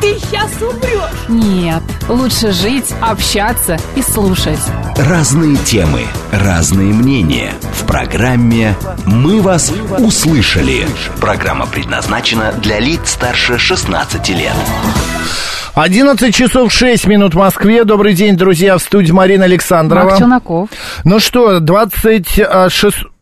ты сейчас умрешь. Нет, лучше жить, общаться и слушать. Разные темы, разные мнения. В программе «Мы вас услышали». Программа предназначена для лиц старше 16 лет. 11 часов 6 минут в Москве. Добрый день, друзья, в студии Марина Александрова. Марк Челноков. Ну что, 26...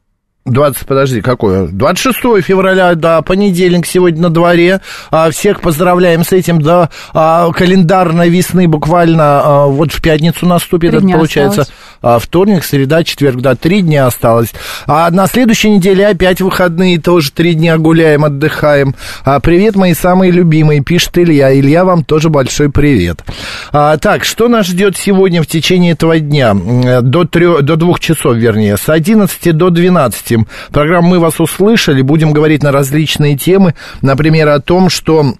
20, подожди, какое? 26 февраля, да, понедельник сегодня на дворе. А, всех поздравляем с этим, да, а, календарной весны буквально а, вот в пятницу наступит, Три это получается а, вторник, среда, четверг, да, три дня осталось. А на следующей неделе опять выходные, тоже три дня гуляем, отдыхаем. А, привет, мои самые любимые, пишет Илья. Илья, вам тоже большой привет. А, так, что нас ждет сегодня в течение этого дня? М, До, трех, до двух часов, вернее, с 11 до 12. Программа «Мы вас услышали». Будем говорить на различные темы. Например, о том, что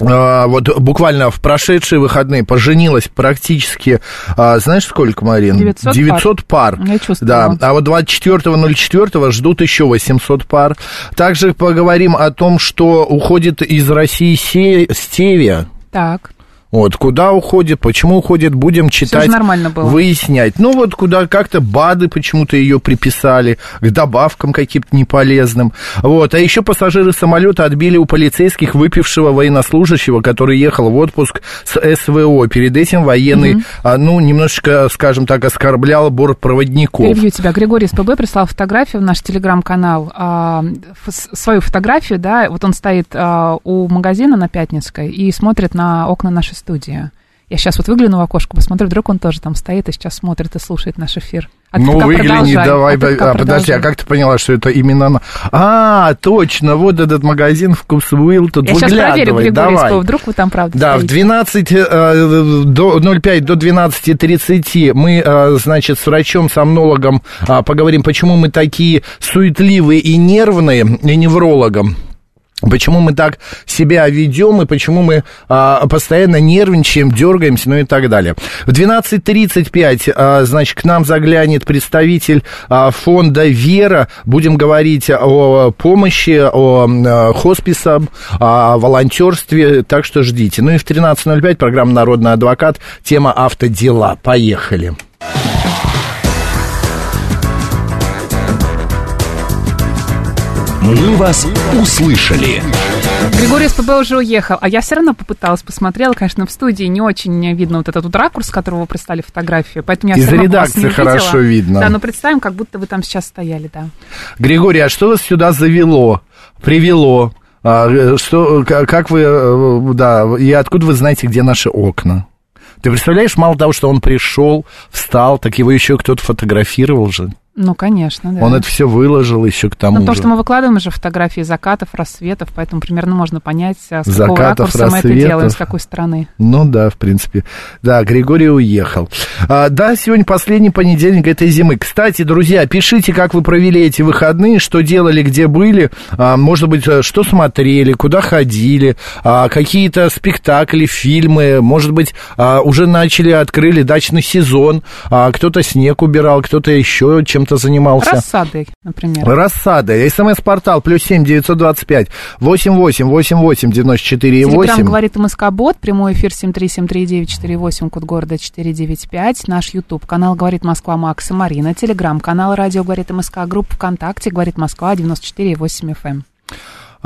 а, вот буквально в прошедшие выходные поженилась практически, а, знаешь, сколько, Марин? 900 пар. Я чувствовала. Да, а вот 24.04 ждут еще 800 пар. Также поговорим о том, что уходит из России се- стевия. Так. Вот, куда уходит, почему уходит, будем читать, нормально было. выяснять. Ну, вот куда как-то БАДы почему-то ее приписали, к добавкам каким-то неполезным. Вот, а еще пассажиры самолета отбили у полицейских выпившего военнослужащего, который ехал в отпуск с СВО. Перед этим военный, а, ну, немножечко, скажем так, оскорблял бортпроводников. Перебью тебя. Григорий СПБ прислал фотографию в наш телеграм-канал, а, свою фотографию, да, вот он стоит а, у магазина на Пятницкой и смотрит на окна нашей студии. Я сейчас вот выгляну в окошко, посмотрю, вдруг он тоже там стоит и сейчас смотрит и слушает наш эфир. А ну, выгляни, продолжай, давай, а ты а, подожди, а как ты поняла, что это именно она? А, точно, вот этот магазин Вкусвилл тут Я сейчас проверю, давай. Вдруг вы там правда Да, в стоите. 12 э, до 05 до 12.30 мы, э, значит, с врачом-сомнологом а, поговорим, почему мы такие суетливые и нервные, и неврологом. Почему мы так себя ведем и почему мы а, постоянно нервничаем, дергаемся, ну и так далее. В 12.35, а, значит, к нам заглянет представитель а, фонда «Вера». Будем говорить о помощи, о а, хосписах, о волонтерстве, так что ждите. Ну и в 13.05 программа «Народный адвокат», тема «Автодела». Поехали. «Мы вас услышали». Григорий СПБ уже уехал, а я все равно попыталась, посмотрела, конечно, в студии не очень видно вот этот вот ракурс, с которого вы прислали фотографию, поэтому я Из всё равно вас редакции хорошо видно. Да, но представим, как будто вы там сейчас стояли, да. Григорий, а что вас сюда завело, привело? А, э, что, как вы, э, да, и откуда вы знаете, где наши окна? Ты представляешь, мало того, что он пришел, встал, так его еще кто-то фотографировал же. Ну, конечно, да. Он это все выложил еще к тому Ну, потому же. что мы выкладываем уже фотографии закатов, рассветов, поэтому примерно можно понять, а, с какого Закатов, ракурса мы это рассветов. делаем, с какой стороны. Ну да, в принципе. Да, Григорий уехал. А, да, сегодня последний понедельник этой зимы. Кстати, друзья, пишите, как вы провели эти выходные, что делали, где были, а, может быть, э, что смотрели, куда ходили, а, какие-то спектакли, фильмы, может быть, а, уже начали, открыли дачный сезон, а, кто-то снег убирал, кто-то еще чем-то занимался. Рассады, например. Рассада. СМС-портал плюс семь девятьсот двадцать пять восемь восемь восемь восемь девяносто четыре и восемь. говорит МСК Бот, прямой эфир 7373948, код города 495. Наш YouTube канал говорит Москва Макс и Марина. Телеграм канал радио говорит МСК, группа ВКонтакте говорит Москва 94,8 FM.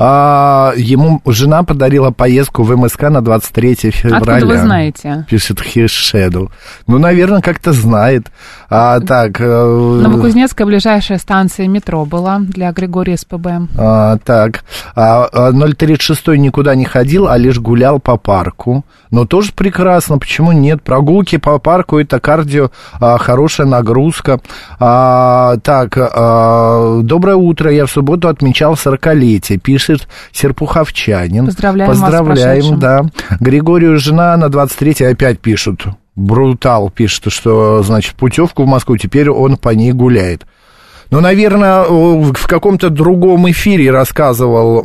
А, ему жена подарила поездку в МСК на 23 февраля. Откуда вы знаете? Пишет Хишеду. Ну, наверное, как-то знает. А, так, э, Новокузнецкая ближайшая станция метро была для Григория СПБ. а, так, а, а, 036 никуда не ходил, а лишь гулял по парку. Но тоже прекрасно, почему нет? Прогулки по парку это кардио, а, хорошая нагрузка. А, так, а, доброе утро, я в субботу отмечал 40-летие, пишет Серпуховчанин. Поздравляем вас Поздравляем, прошедшим. да. Григорию жена на 23 опять пишут. Брутал пишет, что, значит, путевку в Москву, теперь он по ней гуляет. Ну, наверное, в каком-то другом эфире рассказывал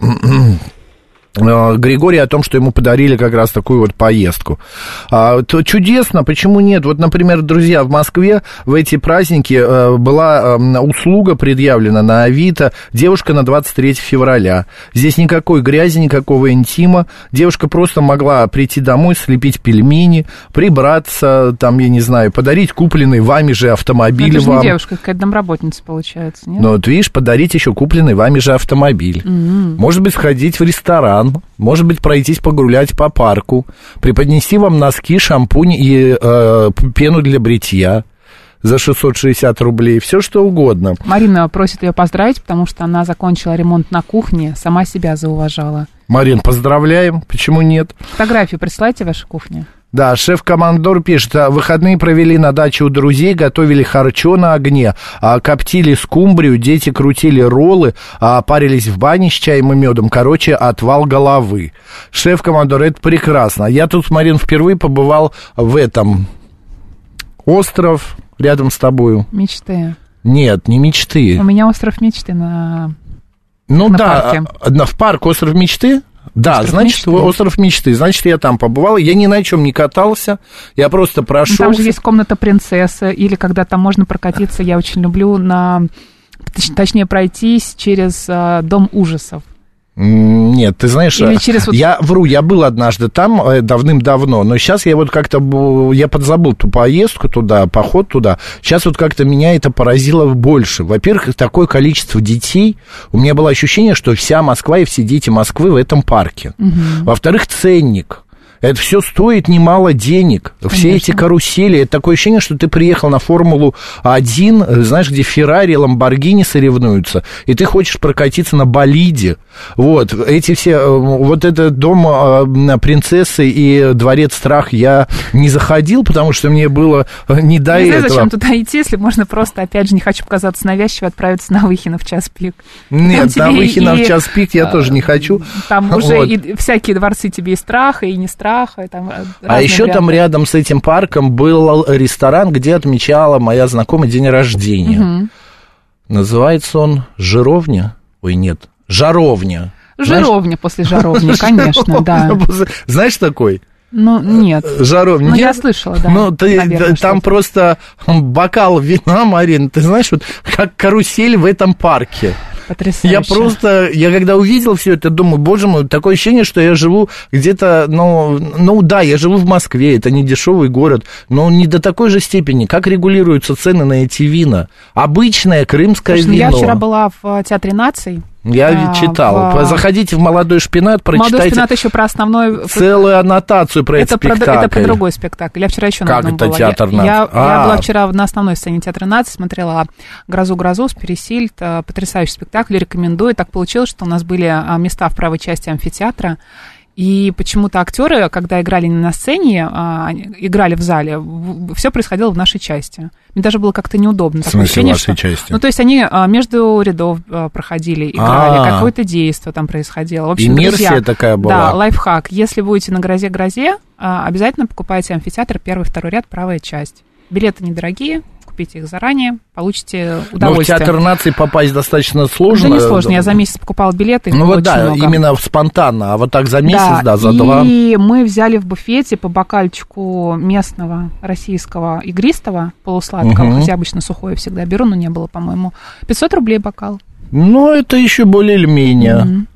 Григорий о том, что ему подарили как раз такую вот поездку. А, то чудесно, почему нет? Вот, например, друзья, в Москве в эти праздники э, была э, услуга предъявлена на Авито девушка на 23 февраля. Здесь никакой грязи, никакого интима. Девушка просто могла прийти домой, слепить пельмени, прибраться, там, я не знаю, подарить купленный вами же автомобиль Ну, это же вам. не девушка, какая-то домработница получается, нет? Ну, вот видишь, подарить еще купленный вами же автомобиль. Может быть, сходить в ресторан, может быть, пройтись погулять по парку, преподнести вам носки, шампунь и э, пену для бритья за 660 рублей, все что угодно. Марина просит ее поздравить, потому что она закончила ремонт на кухне, сама себя зауважала. Марин, поздравляем, почему нет? Фотографию присылайте вашей кухне. Да, шеф-командор пишет, «А, выходные провели на даче у друзей, готовили харчо на огне, а, коптили скумбрию, дети крутили роллы, а, парились в бане с чаем и медом. Короче, отвал головы. Шеф-командор, это прекрасно. Я тут, Марин, впервые побывал в этом остров рядом с тобою. Мечты. Нет, не мечты. У меня остров мечты на... Ну на да, парке. в парк Остров мечты? Да, Остров значит, мечты. остров мечты. Значит, я там побывал. Я ни на чем не катался. Я просто прошел. Там же есть комната принцессы, или когда там можно прокатиться, я очень люблю на... точ- Точнее, пройтись через а, дом ужасов. Нет, ты знаешь, Или через вот- я вру, я был однажды там э, давным-давно, но сейчас я вот как-то, я подзабыл ту поездку туда, поход туда. Сейчас вот как-то меня это поразило больше. Во-первых, такое количество детей. У меня было ощущение, что вся Москва и все дети Москвы в этом парке. Во-вторых, ценник. Это все стоит немало денег. Все эти карусели. Это такое ощущение, что ты приехал на Формулу-1, э, знаешь, где Феррари, Ламборгини соревнуются, и ты хочешь прокатиться на болиде. Вот. Эти все... э, Вот этот дом э, принцессы и дворец страх я не заходил, потому что мне было не до не знаю, этого. зачем туда идти, если можно просто, опять же, не хочу показаться навязчиво, отправиться на Выхино в час пик. Нет, Там на Выхино и, в час пик я тоже не хочу. Там уже Вот. и всякие дворцы тебе и страха, и не страха. И там А разные еще там варианты. рядом с этим парком был ресторан, где отмечала моя знакомая день рождения. Называется он Жировня? Ой, нет, Жаровня. Знаешь- Жировня после жаровни, конечно, да. Знаешь такой? Ну, нет. Жаровня. Ну, я слышала, да. Ну, ты, наверное, там просто бокал вина, Марин, ты знаешь, вот как карусель в этом парке. Потрясающе. Я просто, я когда увидел все это, думаю, боже мой, такое ощущение, что я живу где-то, ну, ну да, я живу в Москве, это не дешевый город, но не до такой же степени. Как регулируются цены на эти вина? Обычное крымское Слушай, ну, вино. я вчера была в э, Театре наций. Я а, читал. в- Заходите в молодой шпинат, Молодой прочитайте шпинат еще про основной... целую аннотацию про это этот про, спектакль. это про другой спектакль. Я вчера еще на Как одном это была. театр я, наций? я, А. я была вчера на основной сцене Театра наций, смотрела «Грозу-грозу» с Пересильд. э, Потрясающий спектакль, рекомендую. Так получилось, что у нас были а, места в правой части амфитеатра. И почему-то актеры, когда играли не на сцене, а, играли в зале, все происходило в нашей части. Мне даже было как-то неудобно. В смысле, вашей что- части? Ну, то есть они а, между рядов а, проходили, играли, А. какое-то действие там происходило. В общем, Иммерсия друзья, такая была. Да, лайфхак. Если будете на грозе-грозе, а, обязательно покупайте амфитеатр, первый, второй ряд, правая часть. Билеты недорогие, купите их заранее, получите Но в удовольствие. театр наций попасть достаточно сложно. Да не сложно, я за месяц покупала билеты, Ну вот да, много. именно спонтанно, а вот так за месяц, да, за и два. мы взяли в буфете по бокальчику местного российского игристого полусладкого, Мгм. хотя обычно сухое всегда беру, но не было, по-моему. 500 рублей бокал. Ну, это еще более или менее. Мгм.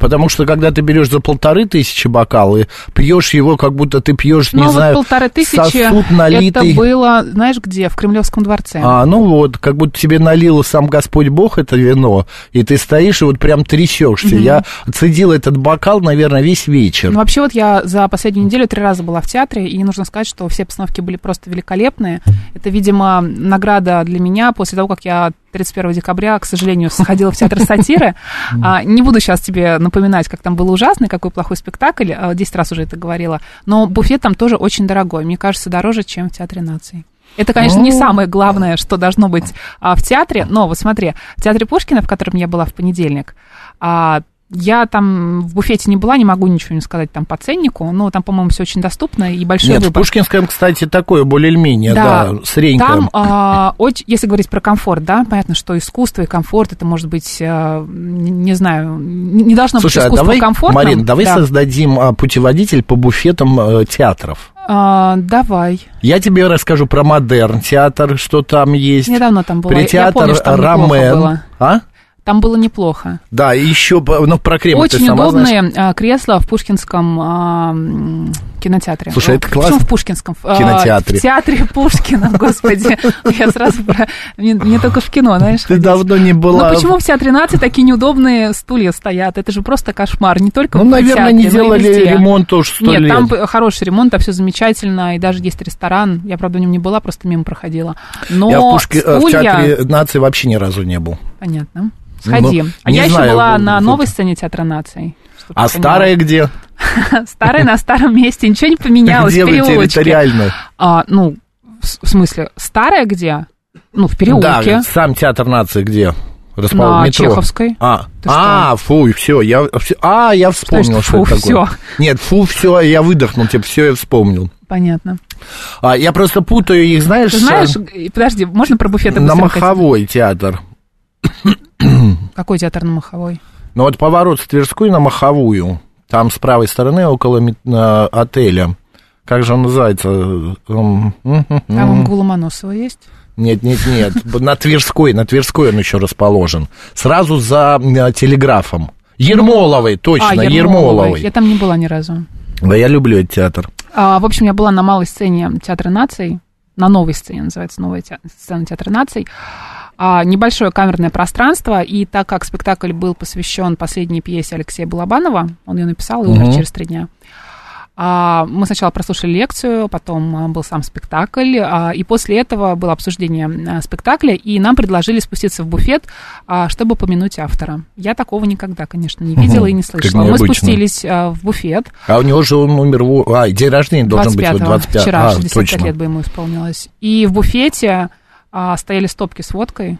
Потому что когда ты берешь за полторы тысячи бокал и пьешь его, как будто ты пьешь, не Ну, а вот знаю, полторы тысячи, сосуд налитый. это было, знаешь где, в Кремлевском дворце. А, ну вот, как будто тебе налил сам Господь Бог это вино, и ты стоишь и вот прям трясешься. Я цедил этот бокал, наверное, весь вечер. Ну, вообще, вот я за последнюю неделю три раза была в театре, и нужно сказать, что все постановки были просто великолепные. Это, видимо, награда для меня после того, как я 31 декабря, к сожалению, сходила в театр сатиры. А, не буду сейчас тебе напоминать, как там было ужасно, какой плохой спектакль, а, 10 раз уже это говорила, но буфет там тоже очень дорогой, мне кажется, дороже, чем в Театре наций. Это, конечно, не Ну. самое главное, что должно быть а, в театре, но вот смотри, в театре Пушкина, в котором я была в понедельник, а, Я там в буфете не была, не могу ничего не сказать там по ценнику, но там, по-моему, все очень доступно и большой Нет, в выбор. Пушкинском, кстати, такое более-менее, да, средненькое. Там, а, очень, если говорить про комфорт, да, понятно, что искусство и комфорт, это может быть, а, не, знаю, не должно Слушай, быть а искусство давай, комфортным. Марин, давай Да. создадим а, путеводитель по буфетам э, театров. А, давай. Я тебе расскажу про модерн театр, что там есть. Недавно там была. Про Я театр помню, что было. А? Там было неплохо. Да, и еще, ну, про Кремль Очень сама знаешь. удобные а, кресла в Пушкинском м, кинотеатре. Слушай, это Почему классно. в Пушкинском? А, Кинотеатре. В театре Пушкина, господи. Я сразу. Не, только в кино, знаешь. Ты давно не была. Ну почему в Театре нации такие неудобные стулья стоят? Это же просто кошмар. Не только Ну, наверное, не делали ремонт уж сто Нет, лет. там б- хороший ремонт, там все замечательно, и даже есть ресторан. Я, правда, в нем не была, просто мимо проходила. Но Я в, э, театре нации вообще ни разу не был. Понятно. Сходи. Ну, а я еще знаю, была на новой сцене Театра наций. А старая где? Старая на старом месте, ничего не поменялось. Где вы территориально? А, ну, в смысле, старая где? Ну, в переулке. Да, сам театр нации где? Расположен на метро. Чеховской. А, Ты а, фу, все, я, всё- а, я вспомнил, Значит, что фу, это такое. всё. Нет, фу, все, я выдохнул, типа, все, я вспомнил. Понятно. А, я просто путаю их, знаешь, Ты знаешь, подожди, можно про буфеты на? Маховой театр. Какой театр на Маховой? Ну вот поворот с Тверской на Маховую. Там с правой стороны около э, отеля. Как же он называется? Эм, м, м, Там. МГУ Ломоносова есть? Нет, нет, нет. На Тверской, на Тверской он еще расположен. Сразу за э, телеграфом. Ермоловой, точно, а, Ермоловой. Я там не была ни разу. Да, я люблю этот театр. А, в общем, я была на малой сцене Театра наций, на новой сцене, называется новая те- сцена Театра наций. А, небольшое камерное пространство, и так как спектакль был посвящен последней пьесе Алексея Балабанова, он ее написал и умер Мгм. через три дня. А, мы сначала прослушали лекцию, потом а, был сам спектакль, и после этого было обсуждение спектакля, и нам предложили спуститься в буфет, чтобы помянуть автора. Я такого никогда, конечно, не видела и не слышала. Мы спустились в буфет, А у него же он умер... в- А, день рождения должен быть вот 25-го, 25 вчера, а, 65 точно. лет бы ему исполнилось. И в буфете а, стояли стопки с водкой.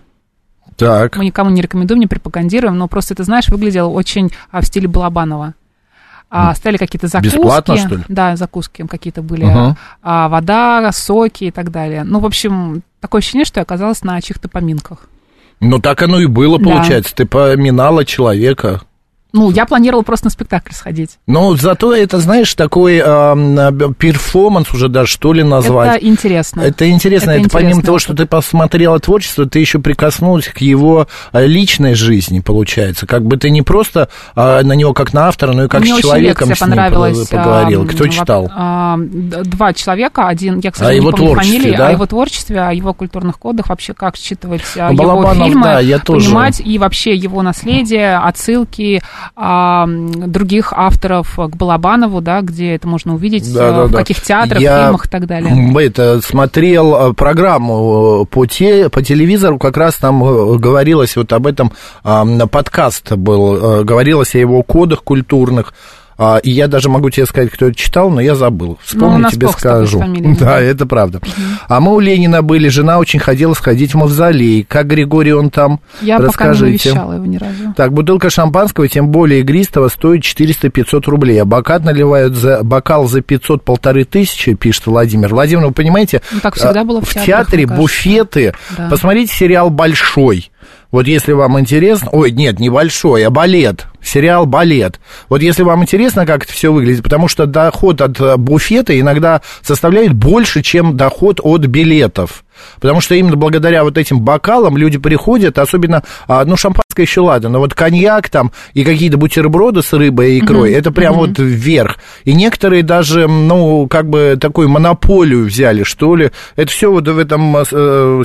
Так. Мы никому не рекомендуем, не пропагандируем, но просто, ты знаешь, выглядело очень а, в стиле Балабанова. А, стояли какие-то закуски. Бесплатно, что ли? Да, закуски какие-то были. Ага. А, вода, соки и так далее. Ну, в общем, такое ощущение, что я оказалась на чьих-то поминках. Ну, так оно и было, Да. получается. Ты поминала человека. Ну, я планировала просто на спектакль сходить. Но зато это, знаешь, такой эм, перформанс уже даже, что ли, назвать. Это интересно. Это интересно. Это, Это помимо интересный того, что ты посмотрела творчество, ты еще прикоснулась к его э, личной жизни, получается. Как бы ты не просто а, на него как на автора, но и как Мне с очень человеком лекция с ним а, Кто вот, читал? а, два человека. Один, я, к сожалению, его не помню фамилии, да? о его творчестве, о его культурных кодах, вообще как считывать а, Ну, его Балабанов, фильмы, да, я тоже. понимать и вообще его наследие, отсылки а, других авторов к Балабанову, да, где это можно увидеть, Да, да, в да. каких театрах, Я, фильмах и так далее. м, Это, смотрел э, программу э, по, те, по телевизору, как раз там э, говорилось вот об этом, а, подкаст был, э, говорилось о его кодах культурных, а, и я даже могу тебе сказать, кто это читал, но я забыл. Ну, Вспомню, нас тебе скажу. фамилиями, Да, да. это правда. А мы у Ленина были, жена очень хотела сходить в мавзолей. Как Григорий он там? Я пока не Расскажите. его ни разу. Так, бутылка шампанского, тем более игристого, стоит 400-500 рублей. А бокал наливают за, бокал за 500 полторы тысячи, пишет Владимир. Владимир, вы понимаете, Ну, так всегда а, было в в театрах, театре буфеты. Да. Посмотрите сериал «Большой». Вот если вам интересно... Ой, нет, не «Большой», а «Балет». Сериал «Балет». Вот если вам интересно, как это все выглядит, потому что доход от э, буфета иногда составляет больше, чем доход от билетов. Потому что именно благодаря вот этим бокалам люди приходят, особенно, а, ну, шампанское еще ладно, но вот коньяк там и какие-то бутерброды с рыбой и икрой, это прям вот вверх. И некоторые даже, ну, как бы такую монополию взяли, что ли. Это все вот в этом э,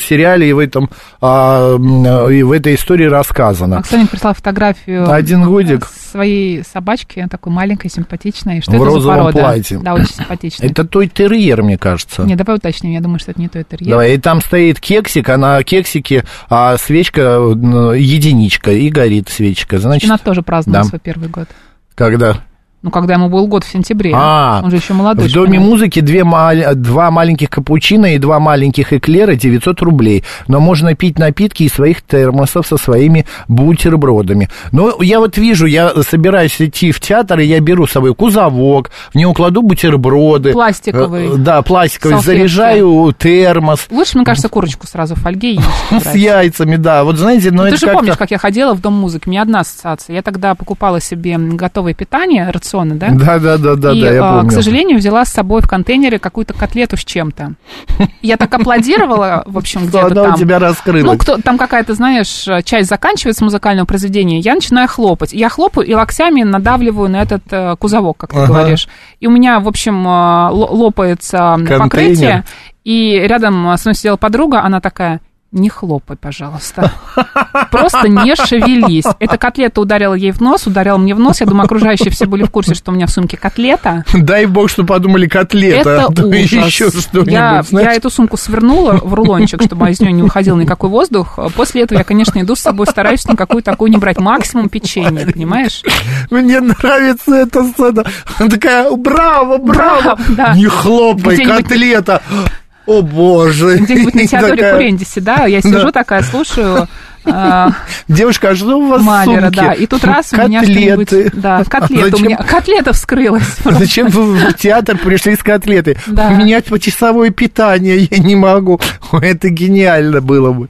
сериале и в этом, а, м, и в этой истории рассказано. Оксана прислала фотографию Один годик. своей собачки, такой маленькой, симпатичной. Что В это за розовом порода? платье. Да, очень симпатичная. Это той терьер, мне кажется. Не, давай уточним, я думаю, что это не той терьер. Давай, и там стоит кексик, а на кексике а свечка э, единичка, и горит свечка. Значит, Она тоже праздновала да. свой первый год. когда? Ну, когда ему был год в сентябре. А, Он же еще молодой. В Доме музыки две два маленьких капучино и два маленьких эклера 900 рублей. Но можно пить напитки из своих термосов со своими бутербродами. Ну, я вот вижу, я собираюсь идти в театр, и я беру с собой кузовок, в него кладу бутерброды. Пластиковый. Э, Да, пластиковый. Салфетки. Заряжаю термос. Лучше, мне кажется, курочку сразу в фольге есть. С яйцами, да. Вот знаете, но Ты это же как-то- помнишь, как я ходила в Дом музыки? У меня одна ассоциация. Я тогда покупала себе готовое питание, рационы, да? Да, да, да, да, и, да, я а, помню. к сожалению, взяла с собой в контейнере какую-то котлету с чем-то. Я так аплодировала, в общем, где-то она там. у тебя раскрылась. Ну, кто, там какая-то, знаешь, часть заканчивается музыкального произведения, я начинаю хлопать. Я хлопаю и локтями надавливаю на этот э, кузовок, как ты Ага. говоришь. И у меня, в общем, э, ло- лопается Контейнер. покрытие, и рядом со мной сидела подруга, она такая... Не хлопай, пожалуйста. Просто не шевелись. Эта котлета ударила ей в нос, ударила мне в нос. Я думаю, окружающие все были в курсе, что у меня в сумке котлета. Дай бог, что подумали котлета. Это а то ужас. Еще что-нибудь, я, я эту сумку свернула в рулончик, чтобы из нее не уходил никакой воздух. После этого я, конечно, иду с собой, стараюсь никакую такую не брать. Максимум печенье, понимаешь? Мне нравится эта сцена. Она такая, браво, браво. Браво, да. Не хлопай, котлета. О, боже. Где-нибудь на Теодоре такая, Курендисе, да, я сижу такая, слушаю э, Девушка, а что у вас Малера, сумке? да, и тут раз у меня Котлеты. что-нибудь... Да, котлета у Зачем- меня, котлета вскрылась. просто. Зачем вы в театр пришли с котлетой? Да. У меня почасовое питание, я не могу. Это гениально было бы.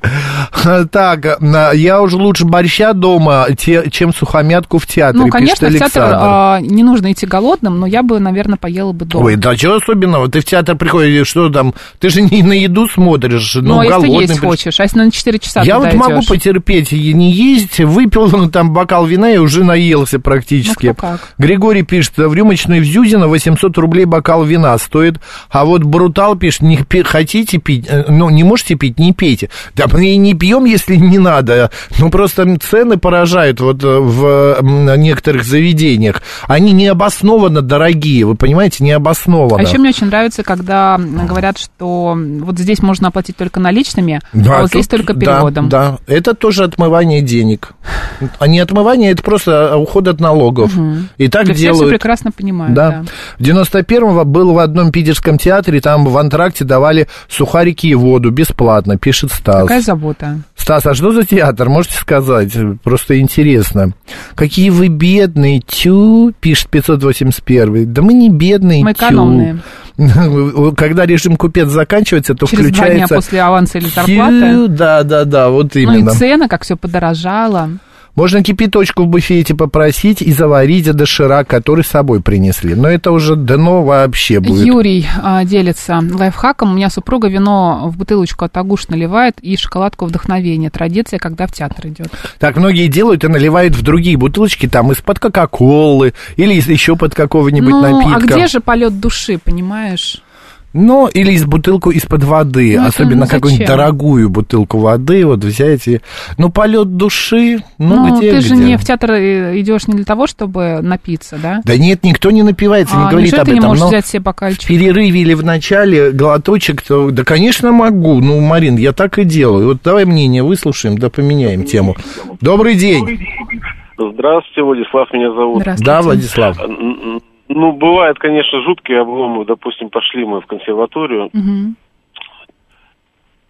Так, а, я уже лучше борща дома, чем сухомятку в театре, Ну, конечно, в театр а, не нужно идти голодным, но я бы, наверное, поела бы дома. Ой, да чего особенного? Ты в театр приходишь, что там? Ты же не на еду смотришь, ну, ну, а если голодный. есть приш- хочешь, а если на 4 часа Я вот могу идёшь? потерпеть и не есть, выпил ну, там бокал вина и уже наелся практически. Ну, как. Григорий пишет, в рюмочной в Зюзино 800 рублей бокал вина стоит, а вот Брутал пишет, не хотите пить, э, ну, не можете пить, не пейте. Да мы и не пьем, если не надо. Ну, просто цены поражают вот э, в некоторых заведениях. Они необоснованно дорогие, вы понимаете, необоснованно. А еще мне очень нравится, когда говорят, что вот здесь можно оплатить только наличными, Да, а вот здесь тут- только да, переводом. Да, это тоже отмывание денег. А не отмывание, это просто уход от налогов. И так Это все, все делают. прекрасно понимают. Да. Да. В 91-го был в одном питерском театре, там в антракте давали сухарики и воду бесплатно, пишет Стас. Какая забота. Стас, а что за театр, можете сказать? Просто интересно. Какие вы бедные, тю, пишет 581. Да мы не бедные, Мы тю. экономные. Когда режим купец заканчивается, то Через два дня включается... после аванса или тю, зарплаты. Да, да, да, вот Ну именно. и цены, как все подорожало. Можно кипяточку в буфете попросить и заварить доширак, который с собой принесли. Но это уже дно вообще будет. Юрий а, делится лайфхаком. У меня супруга вино в бутылочку от Агуш наливает и шоколадку вдохновения. Традиция, когда в театр идет. Так многие делают и наливают в другие бутылочки, там из-под Кока-Колы или еще под какого-нибудь Ну, напитка. а где же полет души, понимаешь? Ну, или из бутылку из-под воды, Ну, особенно ну, какую-нибудь дорогую бутылку воды, вот взять и... Ну, полет души, ну, Ну, где, ты же где? не в театр э, идешь не для того, чтобы напиться, да? Да нет, никто не напивается, не а, говорит неужели об ты не этом. можешь но взять себе в перерыве или в начале глоточек, то, да, конечно, могу. Ну, Марин, я так и делаю. Вот давай мнение выслушаем, да поменяем тему. Добрый день. Здравствуйте, Владислав меня зовут. Здравствуйте. Да, Владислав? Ну, бывает, конечно, жуткие обломы. Допустим, пошли мы в консерваторию. Мгм.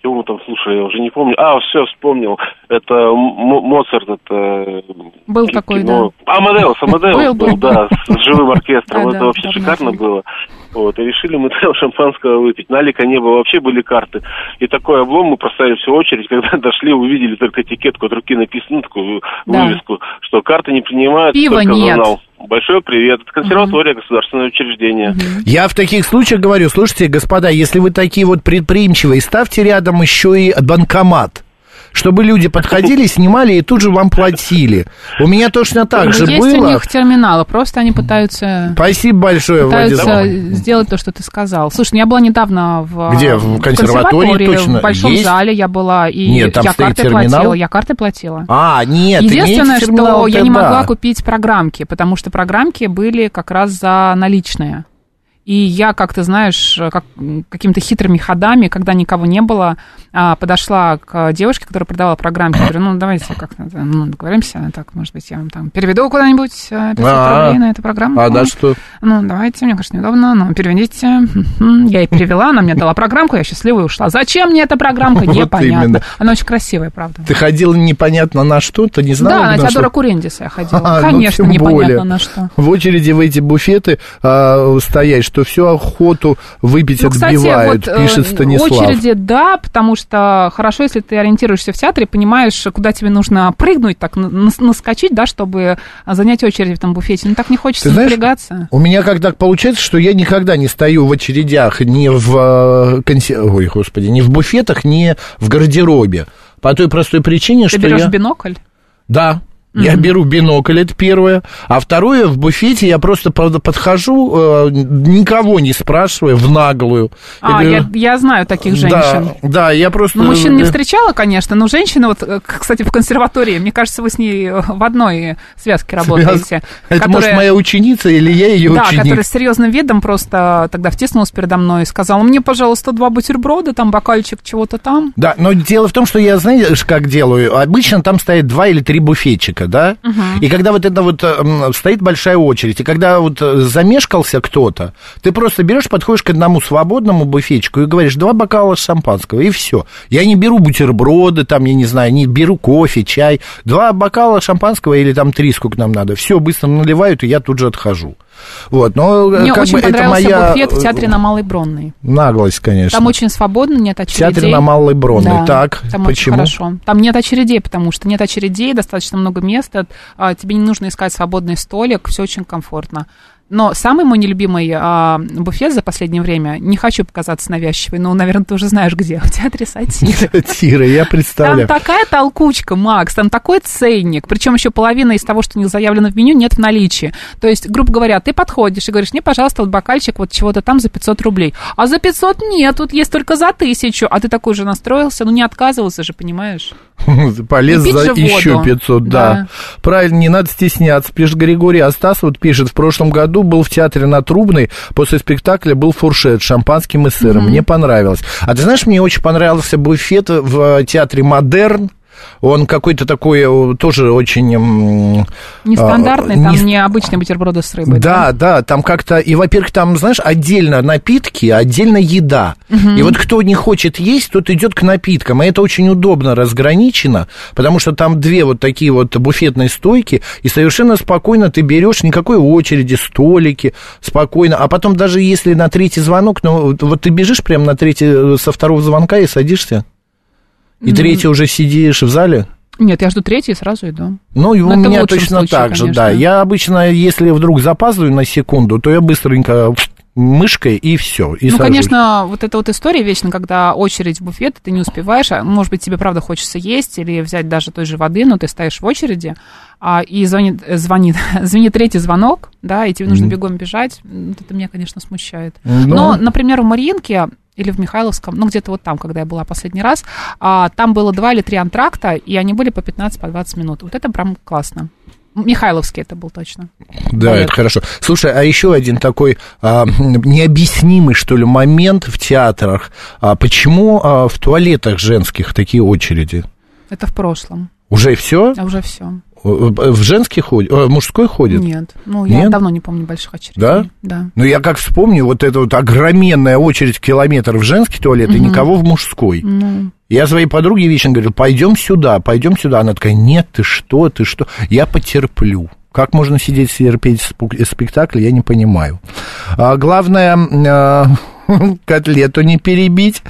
Чего мы там слушали, я уже не помню. А, все, вспомнил. Это М- Моцарт, это... Был ки- такой, кино. Амадеус, Амадеус Был, был, был, да, с, живым оркестром. Да, это да, вообще шикарно было. Вот, и решили мы там шампанского выпить. Налика не было, вообще были карты. И такой облом мы проставили всю очередь. Когда дошли, увидели только этикетку от руки написано, такую Да. вывеску, что карты не принимают, Пива только нет. журнал. Большой привет. Это консерватория, государственное учреждение. Я в таких случаях говорю, слушайте, господа, если вы такие вот предприимчивые, ставьте рядом еще и банкомат. Чтобы люди подходили, снимали и тут же вам платили. У меня точно так же есть у было. них терминалы, просто они пытаются, Спасибо большое, пытаются Владислав. сделать то, что ты сказал. Слушай, ну, я была недавно в... Где? В консерватории точно? в большом Есть? зале я была, и Нет, там я картой терминал? платила, я картой платила. А, нет, Единственное, что я не да. могла купить программки, потому что программки были как раз за наличные. И я, как ты знаешь, как, какими-то хитрыми ходами, когда никого не было, а, подошла к девушке, которая продавала программки. Говорю, ну, давайте как-то ну, договоримся. Так, может быть, я вам там переведу куда-нибудь 500 А, рублей на эту программу. А на что? Ну, давайте, мне кажется, неудобно, ну, переведите. Я ей перевела, она мне дала программку, я счастливая ушла. Зачем мне эта программка? Непонятно. Она очень красивая, правда. Ты ходила непонятно на что? Ты не знала, Да, на Теодора? Курендиса я ходила. А, ну, Конечно, непонятно на что. В очереди в эти буфеты а, стоять, что всю охоту выпить Ну, кстати, отбивают, вот, э, пишет Станислав. очереди, да, потому что хорошо, если ты ориентируешься в театре, понимаешь, куда тебе нужно прыгнуть, так на- нас- наскочить, да, чтобы занять очередь в этом буфете. Ну, так не хочется Ты знаешь, напрягаться. У меня как так получается, что я никогда не стою в очередях ни в, э, консе- Ой, господи, ни в буфетах, ни в гардеробе. По той простой причине, Ты что берешь я... бинокль? Да. Я беру бинокль, это первое. А второе, в буфете я просто под- подхожу, э, никого не спрашивая, в наглую. А, говорю, я, я знаю таких женщин. Да, да, я просто... Ну, мужчин не встречала, конечно, но женщина, вот, э, кстати, в консерватории, мне кажется, вы с ней э, в одной связке работаете. Это, может, которая- моя ученица или я ее Да, ученик? которая с серьезным видом просто тогда втиснулась передо мной и сказала, мне, пожалуйста, два бутерброда, там бокальчик чего-то там. Да, но дело в том, что я, знаешь, как делаю? Обычно там стоит два или три буфетчика, да? И когда вот это вот м, стоит большая очередь, и когда вот э, замешкался кто-то, ты просто берешь, подходишь к одному свободному буфетчику и говоришь, два бокала шампанского, и все. Я не беру бутерброды, там, я не знаю, не беру кофе, чай. Два бокала шампанского или там три, сколько нам надо. Все, быстро наливают, и я тут же отхожу. Вот, но э, Мне как очень бы это понравился моя буфет в театре на Малой Бронной. наглость, конечно. Там очень свободно, нет В очередей. театре на Малой Бронной. Да, Так, там почему? очень хорошо. Там нет очередей, потому что нет очередей, достаточно много места, тебе не нужно искать свободный столик, все очень комфортно. Но самый мой нелюбимый а, буфет за последнее время, не хочу показаться навязчивой, но, наверное, ты уже знаешь где, в театре сатиры. Тира, я Там представляю. такая толкучка, Макс, там такой ценник, причем еще половина из того, что у них заявлено в меню, нет в наличии. То есть, грубо говоря, ты подходишь и говоришь, мне, пожалуйста, вот бокальчик вот чего-то там за 500 рублей. А за 500 нет, тут есть только за тысячу. А ты такой же настроился, ну не отказывался же, понимаешь? Полез за еще 500, да. Да. Правильно, не надо стесняться. Пишет Григорий Астас, вот пишет, в прошлом году был в театре на Трубной, после спектакля был фуршет с шампанским и сыром. Мне понравилось. А ты знаешь, мне очень понравился буфет в театре Модерн. Он какой-то такой э, тоже очень... м, Нестандартный, а, там не- необычные бутерброды с рыбой. Да, да, там как-то, и, во-первых, там, знаешь, отдельно напитки, отдельно еда. И вот кто не хочет есть, тот идет к напиткам. И это очень удобно разграничено, потому что там две вот такие вот буфетные стойки, и совершенно спокойно ты берешь, никакой очереди, столики, спокойно. А потом даже если на третий звонок, ну, вот- вот ты бежишь прямо на третий, э, со второго звонка и садишься, и третий уже сидишь в зале. Нет, я жду третий и сразу иду. Ну, и у Ну, меня точно случае, так же, конечно. да. Я обычно, если вдруг запаздываю на секунду, то я быстренько мышкой и все. И ну, сажусь. конечно, вот эта вот история вечно, когда очередь в буфет, ты не успеваешь, а, может быть, тебе правда хочется есть или взять даже той же воды, но ты стоишь в очереди, а, и звонит, звонит, звонит третий звонок, да, и тебе нужно бегом бежать, это меня, конечно, смущает. Ну. Но, например, в Мариинке или в Михайловском, ну, где-то вот там, когда я была последний раз, а, там было два или три антракта, и они были по 15-20 минут. Вот это прям классно. Михайловский это был точно. Да, Понятно. это хорошо. Слушай, а еще один такой а, необъяснимый, что ли, момент в театрах. А почему а, в туалетах женских такие очереди? Это в прошлом. Уже все? А уже все. В женский ходит? э, В мужской ходит? Нет. Ну, я Нет? давно не помню больших очередей. Да? Да. Ну, я как вспомню, вот эта вот огроменная очередь километр в женский туалет и никого в мужской. Ну, Я своей подруге вечно говорил, пойдем сюда, пойдем сюда. Она такая, нет, ты что, ты что? Я потерплю. Как можно сидеть терпеть спектакль, я не понимаю. А, главное, а, котлету не перебить.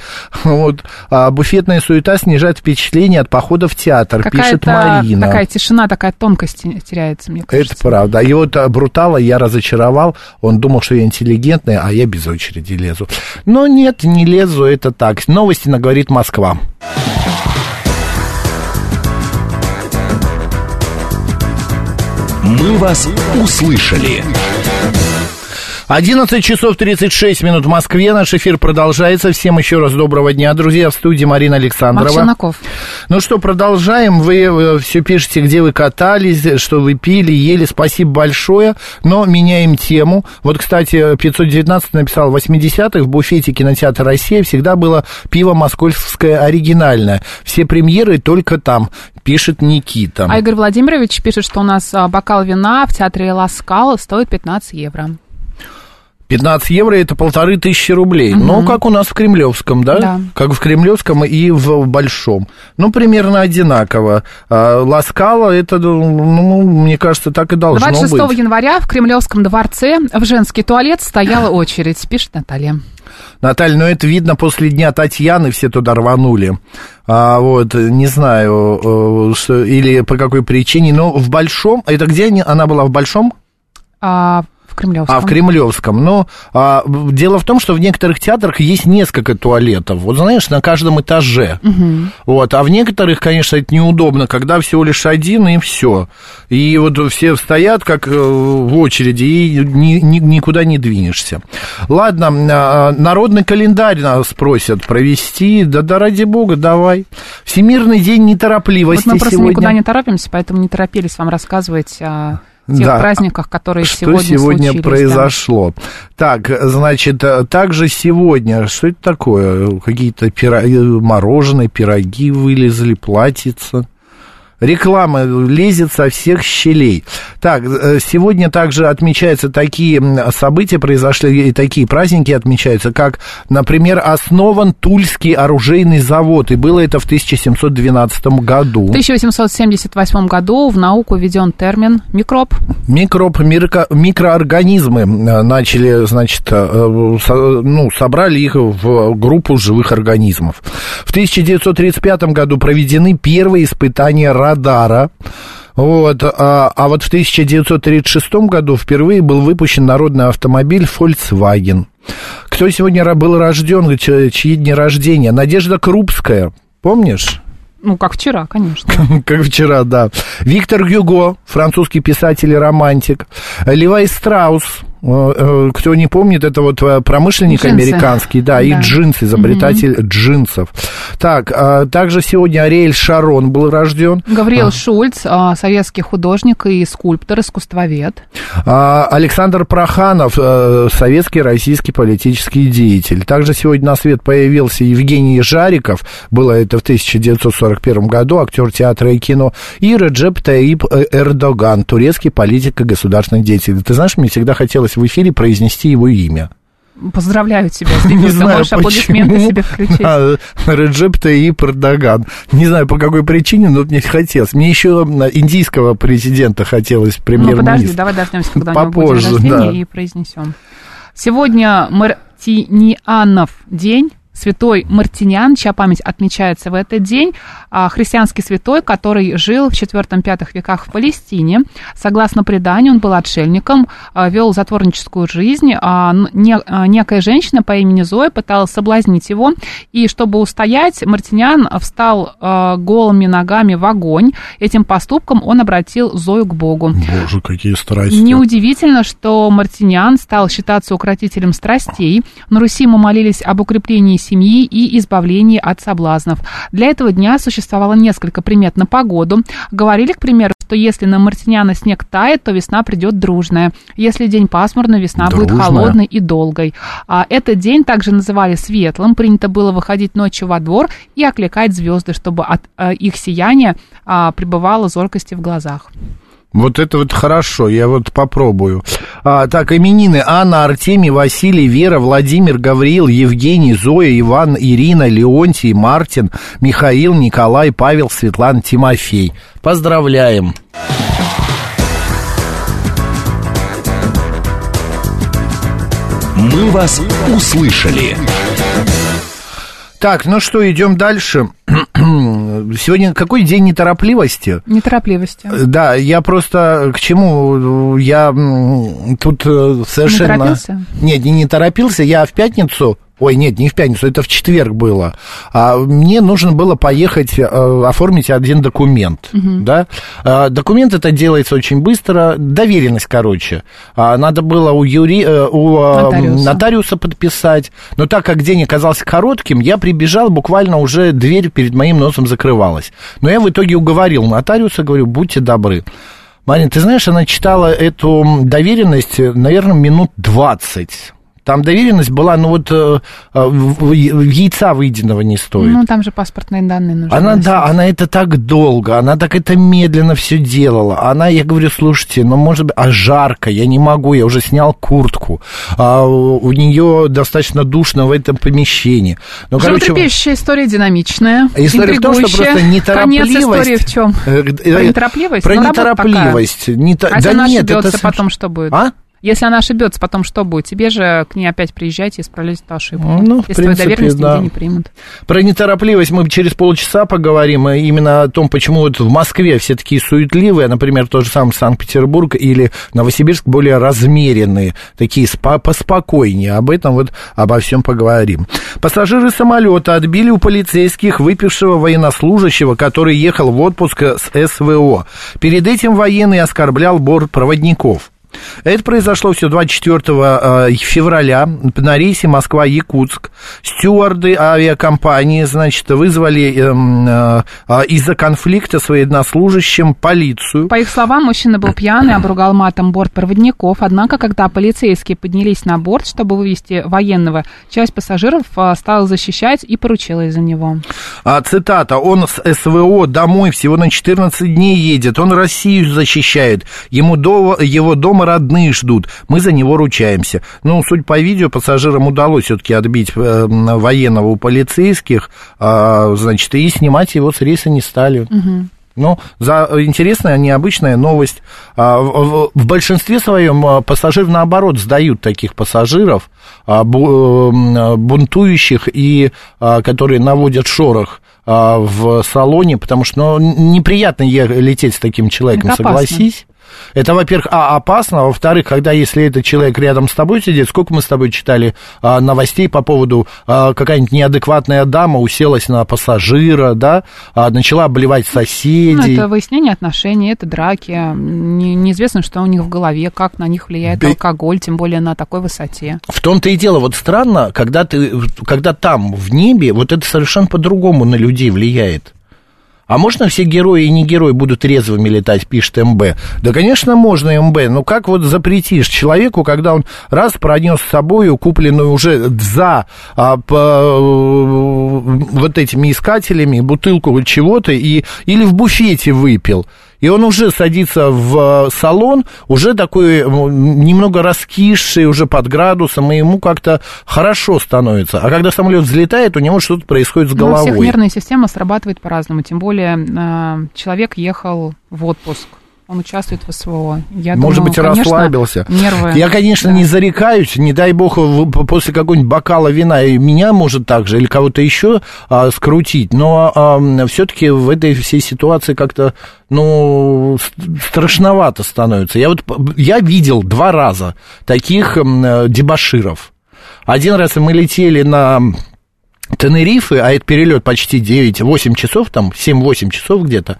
Вот. А, буфетная суета снижает впечатление от похода в театр, пишет какая-то Марина. такая тишина, такая тонкость те- теряется, мне кажется. Это правда. А его то Брутала я разочаровал. Он думал, что я интеллигентный, а я без очереди лезу. Но нет, не лезу, это так. Новости наговорит Москва. «Мы вас услышали». 11 часов 36 минут в Москве. Наш эфир продолжается. Всем еще раз доброго дня, друзья. В студии Марина Александрова. Марк Челноков. Ну что, продолжаем. Вы все пишете, где вы катались, что вы пили, ели. Спасибо большое. Но меняем тему. Вот, кстати, 519 написал, в 80-х в буфете кинотеатра «Россия» всегда было пиво московское оригинальное. Все премьеры только там, пишет Никита. А Игорь Владимирович пишет, что у нас а, бокал вина в театре Ласкал стоит 15 евро. 15 евро это полторы тысячи рублей. Угу. Ну, как у нас в Кремлевском, да? Да. Как в Кремлевском и в Большом. Ну, примерно одинаково. А Ласкала, это, ну, мне кажется, так и должно 26 быть. января в Кремлевском дворце в женский туалет стояла очередь, пишет Наталья. Наталья, ну это видно после Дня Татьяны все туда рванули. А, вот, не знаю, э, что, или по какой причине, но в Большом, это где она была в Большом? А, Кремлевском. А, в Кремлевском. Но а, дело в том, что в некоторых театрах есть несколько туалетов. Вот знаешь, на каждом этаже. Угу. Вот. А в некоторых, конечно, это неудобно, когда всего лишь один и все. И вот все стоят как э, в очереди, и ни, ни, никуда не двинешься. Ладно, а, народный календарь нас просят провести. Да, да ради бога, давай. Всемирный день неторопливости вот мы просто сегодня. никуда не торопимся, поэтому не торопились вам рассказывать о тех Да. праздниках, которые что сегодня, сегодня случились, произошло. Так, значит, также сегодня, что это такое? Какие-то пиро- э, мороженое, пироги вылезли, платьица. Реклама лезет со всех щелей. Так, э, сегодня также отмечаются такие события, произошли и такие праздники отмечаются, как, например, основан Тульский оружейный завод, и было это в 1712 году. В 1878 году в науку введен термин микроб. Микроб, микроорганизмы э, начали, значит, э, со- ну, собрали их в группу живых организмов. В 1935 году проведены первые испытания радара. Вот, а, а вот в 1936 году впервые был выпущен народный автомобиль Volkswagen. Кто сегодня был рожден, чьи дни рождения? Надежда Крупская, помнишь? Ну, как вчера, конечно. Как вчера, да. Виктор Гюго, французский писатель и романтик. Левай Страус, кто не помнит, это вот э, промышленник Джинсы. американский, да, и Да. джинс, изобретатель джинсов. Так, а также сегодня Ариэль Шарон был рожден. Гавриил Шульц, а, советский художник и скульптор, искусствовед. А, Александр Проханов, э, советский российский политический деятель. Также сегодня на свет появился Евгений Жариков, было это в 1941 году, актер театра и кино, и Реджеп Таип э, Эрдоган, турецкий политик и государственный деятель. Ты знаешь, мне всегда хотелось в эфире произнести его имя. Поздравляю тебя с дебютом. Можешь аплодисменты почему. себе включить. А, Реджеп Таип Эрдоган. Не знаю, по какой причине, но мне хотелось. Мне еще индийского президента хотелось Ну, премьер-министра. подожди, давай дождемся, когда у него будет Попозже, рождения, да. и произнесем. Сегодня Мартинианов день. Святой Мартиниан, чья память отмечается в этот день, а, христианский святой, который жил в IV-V веках в Палестине. Согласно преданию, он был отшельником, а, вел затворническую жизнь. а, Некая женщина по имени Зоя пыталась соблазнить его, и чтобы устоять, Мартиниан встал голыми ногами в огонь. Этим поступком он обратил Зою к Богу. Боже, какие страсти. Неудивительно, что Мартиниан стал считаться укротителем страстей. На Руси мы молились об укреплении семьи и избавлении от соблазнов. Для этого дня существовало несколько примет на погоду. Говорили, к примеру, что если на Мартиниана снег тает, то весна придет дружная. Если день пасмурный, весна будет Дружная? холодной и долгой. А этот день также называли светлым. Принято было выходить ночью во двор и окликать звезды, чтобы от э, их сияния а, пребывало зоркости в глазах. Вот это вот хорошо, я вот попробую. А, так, именины Анна, Артемий, Василий, Вера, Владимир, Гавриил, Евгений, Зоя, Иван, Ирина, Леонтий, Мартин, Михаил, Николай, Павел, Светлана, Тимофей. Поздравляем. «Мы вас услышали». Так, ну что, идем дальше. Сегодня какой день неторопливости? Неторопливости. Да, я просто к чему я тут э, совершенно... торопился? Нет, не, не торопился. Я в пятницу Ой, нет, не в пятницу, это в четверг было. А, мне нужно было поехать а, оформить один документ, да. А, документ это делается очень быстро, доверенность, короче. А, надо было у, юри, э, у а, Нотариуса. нотариуса подписать, но так как день оказался коротким, я прибежал, буквально уже дверь перед моим носом закрывалась. Но я в итоге уговорил нотариуса, говорю, будьте добры. Марин, ты знаешь, она читала эту доверенность, наверное, минут 20. Там доверенность была, ну вот, э, э, яйца выеденного не стоит. Ну, там же паспортные данные нужны. Она, да, она это так долго, она так это медленно все делала. Она, я говорю, слушайте, ну, может быть, а жарко, я не могу, я уже снял куртку. А, у нее достаточно душно в этом помещении. Ну, Животрепещущая история, динамичная, История в том, что просто неторопливость... Конец истории в чем? Э, Про неторопливость? Про Ну, неторопливость. Не А да нет, это потом что будет? А? Если она ошибется, потом что будет? Тебе же к ней опять приезжать и исправлять эту ошибку. Ну, в Если твою принципе, доверенность да. нигде не примут. Про неторопливость мы через полчаса поговорим, и именно о том, почему вот в Москве все такие суетливые, например, тот же самый Санкт-Петербург или Новосибирск более размеренные, такие спа поспокойнее. Об этом вот обо всем поговорим. Пассажиры самолета отбили у полицейских выпившего военнослужащего, который ехал в отпуск с СВО. Перед этим военный оскорблял бортпроводников. Это произошло все 24 э, февраля на рейсе Москва-Якутск. Стюарды авиакомпании, значит, вызвали эм, э, э, из-за конфликта с военнослужащим полицию. По их словам, мужчина был пьяный, обругал матом бортпроводников. Однако, когда полицейские поднялись на борт, чтобы вывести военного, часть пассажиров стала защищать и поручилась за него. А, цитата, он с СВО домой всего на 14 дней едет, он Россию защищает, ему до, его дома родные ждут, мы за него ручаемся. Ну, судя по видео, пассажирам удалось все-таки отбить э, военного у полицейских, а, значит, и снимать его с рейса не стали. Ну, за интересная, необычная новость. А, в, большинстве своем а, пассажир, наоборот, сдают таких пассажиров, э, бунтующих и которые наводят шорох в салоне, потому что ну, неприятно лететь с таким человеком, Это согласись. Это, во-первых, а, опасно, а во-вторых, когда если этот человек рядом с тобой сидит, сколько мы с тобой читали а, новостей по поводу а, какая-нибудь неадекватная дама уселась на пассажира, да, а, начала обливать Ну, соседей. это выяснение отношений, это драки. Не- неизвестно, что у них в голове, как на них влияет и- алкоголь, тем более на такой высоте. В том-то и дело, вот странно, когда ты, когда там, в небе, вот это совершенно по-другому на людей влияет. А можно все герои и не герои будут резвыми летать, пишет МБ? Да, конечно, можно, МБ. Но как вот запретишь человеку, когда он раз пронес с собой купленную уже за а, по, вот этими искателями бутылку чего-то и, или в буфете выпил. И он уже садится в э, салон, уже такой м, немного раскисший, уже под градусом, и ему как-то хорошо становится. А когда самолет взлетает, у него что-то происходит с Ну, у всех головой. нервная система срабатывает по-разному. Тем более э, человек ехал в отпуск. Он участвует в СВО. Я Может думаю, быть, конечно, расслабился. Нервы. Я, конечно, да. не зарекаюсь, не дай бог, после какого-нибудь бокала вина и меня может так же, или кого-то еще а, скрутить, но все-таки в этой всей ситуации как-то, ну, страшновато становится. Я вот, я видел два раза таких э, дебоширов. Один раз мы летели на Тенерифе, а это перелет почти 9-8 часов, там 7-8 часов где-то,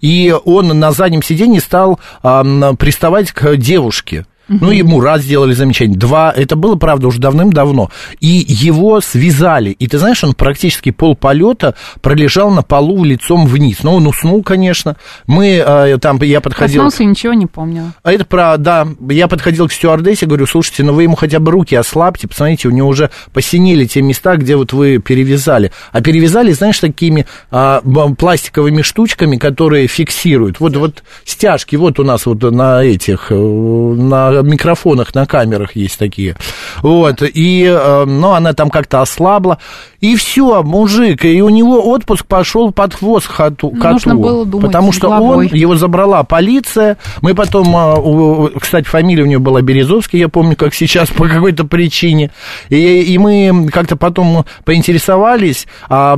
и он на заднем сиденье стал ам, приставать к девушке. Ну, ему раз сделали замечание, два, это было, правда, уже давным-давно. И его связали. И ты знаешь, он практически полполета пролежал на полу лицом вниз. Но он уснул, конечно. Мы э, там, я подходил... Проснулся и ничего не помнил. А это про, да, я подходил к стюардессе, говорю, слушайте, ну вы ему хотя бы руки ослабьте, посмотрите, у него уже посинели те места, где вот вы перевязали. А перевязали, знаешь, такими а, пластиковыми штучками, которые фиксируют. Вот, вот стяжки, вот у нас вот на этих, э, на микрофонах, на камерах есть такие. Вот, и, э, ну, она там как-то ослабла. И все, мужик, и у него отпуск пошел под хвост коту. Нужно было думать Потому что головой. он его забрала полиция. Мы потом, у- кстати, фамилия у него была Березовский, я помню, как сейчас, по какой-то причине. И, и мы как-то потом поинтересовались, а,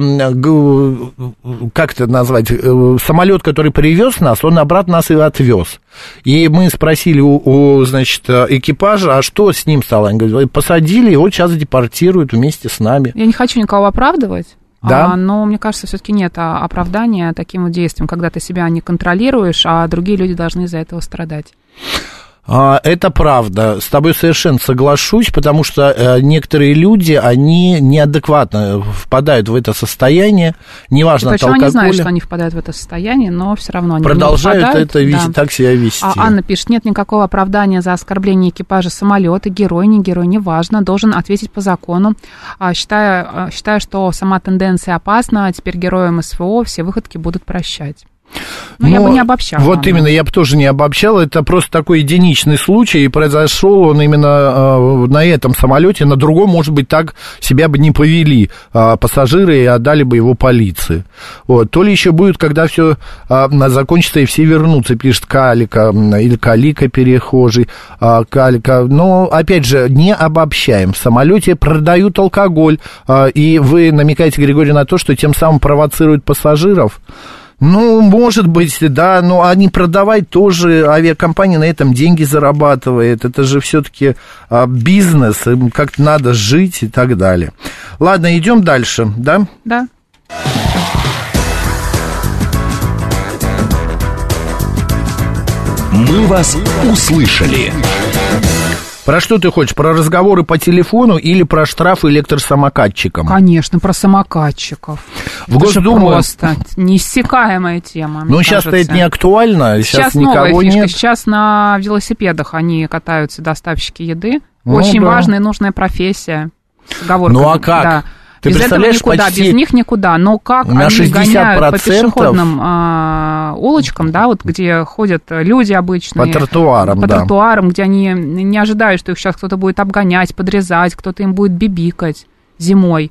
как это назвать, э, самолет, который привез нас, он обратно нас и отвез. И мы спросили у, у, значит, экипажа, а что с ним стало? Они говорят, посадили, его сейчас депортируют вместе с нами. Я не хочу никого оправдывать. Да. А, но мне кажется, все-таки нет а, оправдания таким вот действиям, когда ты себя не контролируешь, а другие люди должны из-за этого страдать. А, Это правда. С тобой совершенно соглашусь, потому что э, некоторые люди, они неадекватно впадают в это состояние, неважно от они знают, что они впадают в это состояние, но все равно они Продолжают впадают, это вести, да. так себя вести. А Анна пишет, нет никакого оправдания за оскорбление экипажа самолета, герой, не герой, неважно, должен ответить по закону. А, считая, а, считая, что сама тенденция опасна, а теперь героям СВО все выходки будут прощать. Ну, я Но бы не обобщала. Вот именно, я бы тоже не обобщал. Это просто такой единичный случай, и произошел он именно э, на этом самолете. На другом, может быть, так себя бы не повели э, пассажиры и отдали бы его полиции. Вот. То ли еще будет, когда все закончится и все вернутся, пишет Калика или Калика перехожий. а, Калика. Но, опять же, не обобщаем. В самолете продают алкоголь, а, и вы намекаете, Григорий, на то, что тем самым провоцируют пассажиров. Ну, может быть, да, но они продавать тоже, авиакомпания на этом деньги зарабатывает. Это же все-таки бизнес, им как-то надо жить и так далее. Ладно, идем дальше, да? Да. «Мы вас услышали». Про что ты хочешь? Про разговоры по телефону или про штрафы электросамокатчикам? Конечно, про самокатчиков. В Это Госдуму- просто неиссякаемая тема. Ну, сейчас-то кажется. это не актуально, сейчас, Сейчас новая никого фишка. нет. Сейчас на велосипедах они катаются, доставщики еды. Ну Очень да. важная и нужная профессия. С Ну, а как? Да. Ты без этого представляешь, никуда, почти без них никуда. Но как на они 60% гоняют по пешеходным а, улочкам, да, вот где ходят люди обычные. По тротуарам, по да. тротуарам, где они не ожидают, что их сейчас кто-то будет обгонять, подрезать, кто-то им будет бибикать зимой.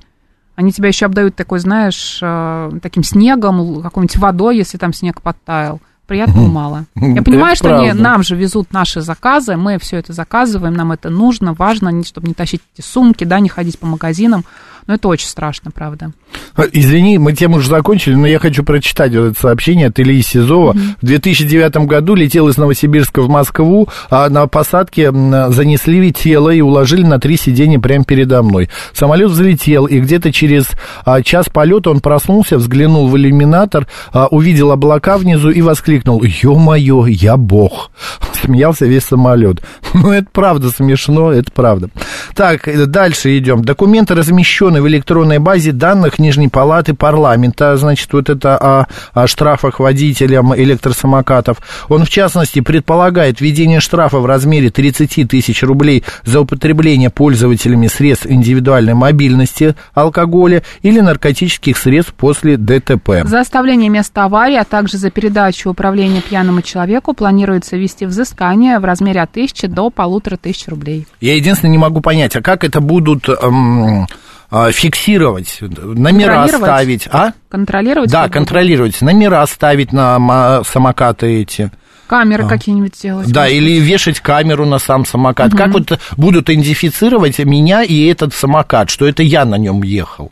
Они тебя еще обдают такой, знаешь, э, таким снегом, какой-нибудь водой, если там снег подтаял. Приятного мало. Я Это понимаю, что они нам же везут наши заказы, мы все это заказываем, нам это нужно, важно, чтобы не тащить эти сумки, да, не ходить по магазинам. Но это очень страшно, правда. А, Извини, мы тему уже закончили, но я хочу прочитать вот это сообщение от Ильи Сизова. В 2009 году летел из Новосибирска в Москву, а на посадке занесли тело и уложили на три сиденья прямо передо мной. Самолет взлетел, и где-то через а, час полета он проснулся, взглянул в иллюминатор, а, увидел облака внизу и воскликнул, ё-моё, я бог. Смеялся весь самолет. Ну, это правда смешно, это правда. Так, э, дальше идем. Документы размещены в электронной базе данных Нижней Палаты парламента. Значит, вот это о, о штрафах водителям электросамокатов. Он, в частности, предполагает введение штрафа в размере 30 тысяч рублей за употребление пользователями средств индивидуальной мобильности, алкоголя или наркотических средств после ДТП. За оставление места аварии, а также за передачу управления пьяному человеку планируется ввести взыскание в размере от тысячи до полутора тысяч рублей. Я единственное не могу понять, а как это будут эм, фиксировать, номера Контролировать? ставить, а? Контролировать? Да, контролировать, номера ставить на самокаты эти. Камеры какие-нибудь делать. Да, может или вешать камеру на сам самокат. Как вот будут идентифицировать меня и этот самокат, что это я на нем ехал?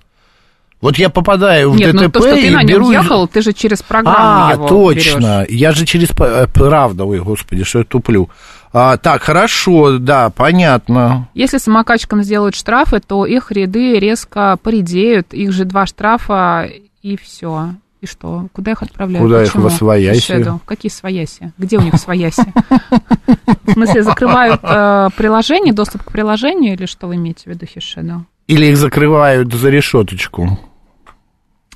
Вот я попадаю в Нет, ДТП ну то, что ты и на нем беру... ехал, ты же через программу А, его точно. берешь. Я же через... э, Правда, ой, господи, что я туплю. А, так, хорошо, да, понятно. Если самокатчикам сделают штрафы, то их ряды резко поредеют. Их же два штрафа, и все. И что? Куда их отправляют? Куда их, Почему? во свояси? Shadow. Какие свояси? Где у них свояси? В смысле, закрывают э, приложение, доступ к приложению, или что вы имеете в виду, Хишеdo? Или их закрывают за решеточку.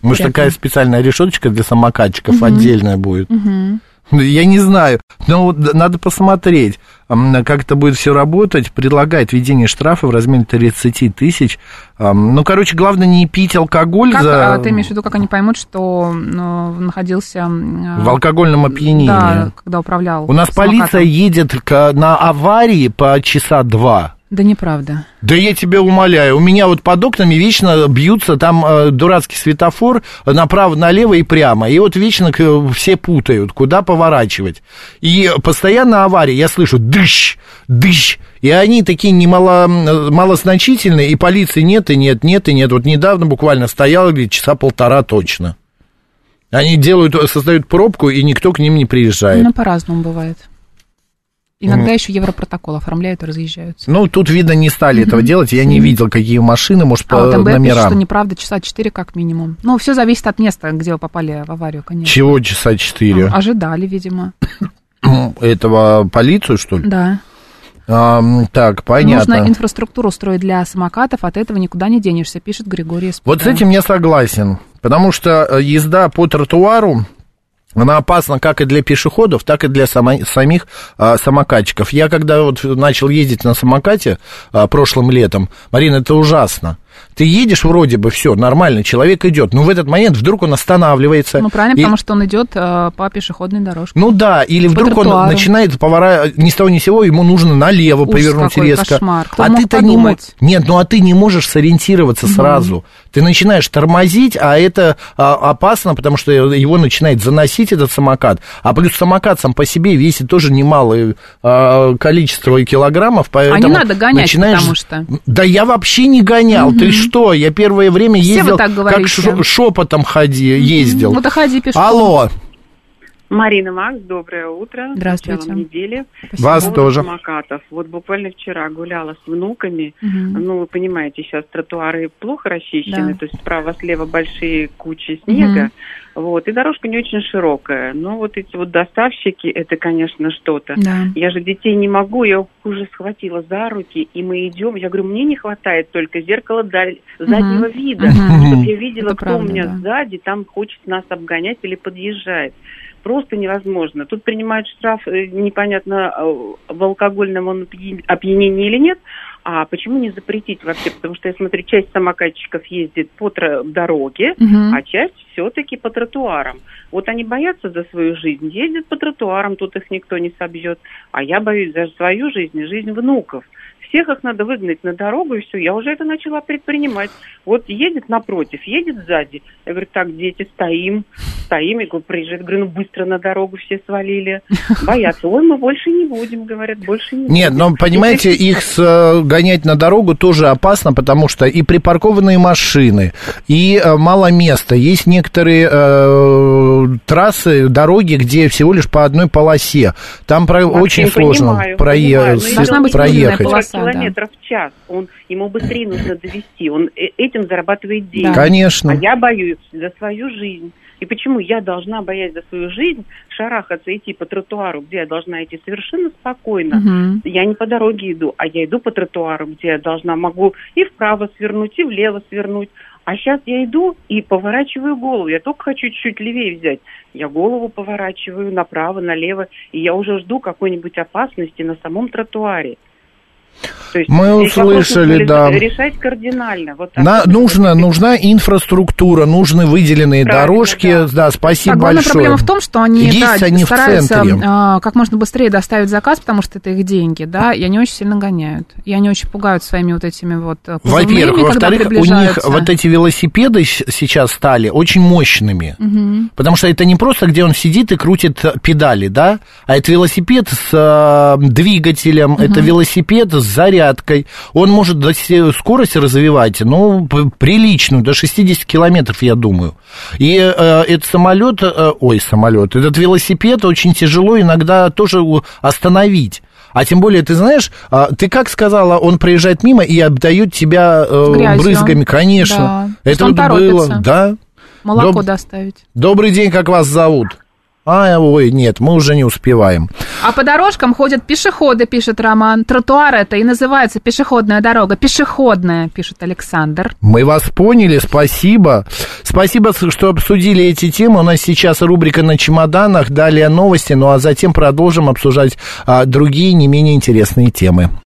Может, такая специальная решеточка для самокатчиков отдельная будет. Ну, Я не знаю, но вот д- надо посмотреть, как это будет все работать. Предлагает введение штрафа в размере 30 тысяч. Ну, короче, главное не пить алкоголь Как, за... а, ты имеешь в виду, как они поймут, что ну, находился... м, в алкогольном опьянении. Да, когда управлял У нас самокатом. полиция едет на аварии по часа два. Да неправда. Да я тебя умоляю, у меня вот под окнами вечно бьются, там э, дурацкий светофор направо, налево и прямо, и вот вечно все путают, куда поворачивать. И постоянно аварии, я слышу дыщ, дыщ, и они такие немало, малозначительные, и полиции нет, и нет, нет, и нет. Вот недавно буквально стоял часа полтора точно. Они делают, создают пробку, и никто к ним не приезжает. Ну, по-разному бывает. Иногда еще европротокол оформляют и разъезжаются. Ну, тут, видно, не стали этого делать. Я не видел, какие машины, может, А вот по пишет, номерам. что неправда, часа 4 как минимум. Ну, все зависит от места, где вы попали в аварию, конечно. Чего часа четыре? А, Ожидали, видимо. Этого полицию, что ли? Да. А, так, понятно. Нужно инфраструктуру строить для самокатов, от этого никуда не денешься, пишет Григорий СП. Вот с этим я согласен, потому что э, езда по тротуару, она опасна как и для пешеходов, так и для само- самих а, самокатчиков. Я когда вот начал ездить на самокате а, прошлым летом, Марина, это ужасно. Ты едешь вроде бы, все, нормально, человек идет, но в этот момент вдруг он останавливается. Ну, правильно, и- потому что он идет э, по пешеходной дорожке. Ну да, или По вдруг он тротуару. начинает поворачивать, ни с того ни с сего, ему нужно налево Ужас повернуть какой, резко. кошмар. Кто а мог ты-то не мо- подумать? Нет, ну а ты не можешь сориентироваться сразу. Ты начинаешь тормозить, а это а, опасно, потому что его начинает заносить этот самокат. А плюс самокат сам по себе весит тоже немалое а, количество килограммов, поэтому А надо гонять, начинаешь... потому что. Да я вообще не гонял. Ты что? Я первое время ездил, как шепотом ходи, ездил. Вот ходи пешком. Алло, Марина Макс, доброе утро. Здравствуйте. Началом недели. вас По поводу тоже. самокатов. Вот буквально вчера гуляла с внуками. Мгм. Ну, вы понимаете, сейчас тротуары плохо расчищены, Да. то есть справа-слева большие кучи снега. Вот, и дорожка не очень широкая. Но вот эти вот доставщики, это, конечно, что-то. Да. Я же детей не могу, я их уже схватила за руки, и мы идем. Я говорю, мне не хватает только зеркала даль- заднего вида, Мгм. чтобы я видела, Это кто правда, у меня да. сзади, там хочет нас обгонять или подъезжает. Просто невозможно. Тут принимают штраф, э, непонятно, э, в алкогольном он опья- опьянении или нет, а почему не запретить вообще? Потому что я смотрю, часть самокатчиков ездит по дороге, Мгм. а часть все-таки по тротуарам. Вот они боятся за свою жизнь, ездят по тротуарам, тут их никто не собьет. А я боюсь за свою жизнь и жизнь внуков. Всех их надо выгнать на дорогу, и все. Я уже это начала предпринимать. Вот едет напротив, едет сзади. Я говорю, так, дети, стоим, стоим. Я говорю, приезжает, говорю, ну быстро на дорогу все свалили. Боятся. Ой, мы больше не будем, говорят, больше не Нет, будем. но понимаете, их с- э, гонять на дорогу тоже опасно, потому что и припаркованные машины, и э, мало места. Есть некоторые э, трассы, дороги, где всего лишь по одной полосе. Там про- очень сложно понимаю, прое- понимаю, но с- если Должна быть проехать. 40 полоса, да. километров в час, он, ему быстрее нужно довести, он э- этим зарабатывает деньги. Конечно. А я боюсь за свою жизнь. И почему я должна, боясь за свою жизнь, шарахаться, идти по тротуару, где я должна идти совершенно спокойно? Мгм. Я не по дороге иду, а я иду по тротуару, где я должна, могу и вправо свернуть, и влево свернуть. А сейчас я иду и поворачиваю голову. Я только хочу чуть-чуть левее взять. Я голову поворачиваю направо, налево, и я уже жду какой-нибудь опасности на самом тротуаре. Есть Мы услышали, да. решать кардинально. Вот так На- вот. нужно, нужна инфраструктура, нужны выделенные Правильно, дорожки. да. Да, спасибо А главная большое. проблема в том, что они, Есть да, они в стараются центре. а, как можно быстрее доставить заказ, потому что это их деньги, да, и они очень сильно гоняют. И они очень пугают своими вот этими вот э, Во-первых, во-вторых, у них вот эти велосипеды сейчас стали очень мощными. Мгм. Потому что это не просто, где он сидит и крутит педали, да, а это велосипед с э, двигателем, это велосипед с зарядкой. Он может до скорости развивать, ну, приличную, до 60 километров, я думаю. И э, этот самолет, э, ой, самолет, этот велосипед очень тяжело иногда тоже остановить. А тем более, ты знаешь, а, ты как сказала, он проезжает мимо и обдает тебя э, Грязью. брызгами, конечно. Да. Это он вот было, да. Молоко Доб- доставить. Добрый день, как вас зовут? А, ой, нет, мы уже не успеваем. А по дорожкам ходят пешеходы, пишет Роман. Тротуар это и называется пешеходная дорога. Пешеходная, пишет Александр. Мы вас поняли, спасибо. Спасибо, что обсудили эти темы. У нас сейчас рубрика на чемоданах, далее новости, ну а затем продолжим обсуждать а, другие не менее интересные темы.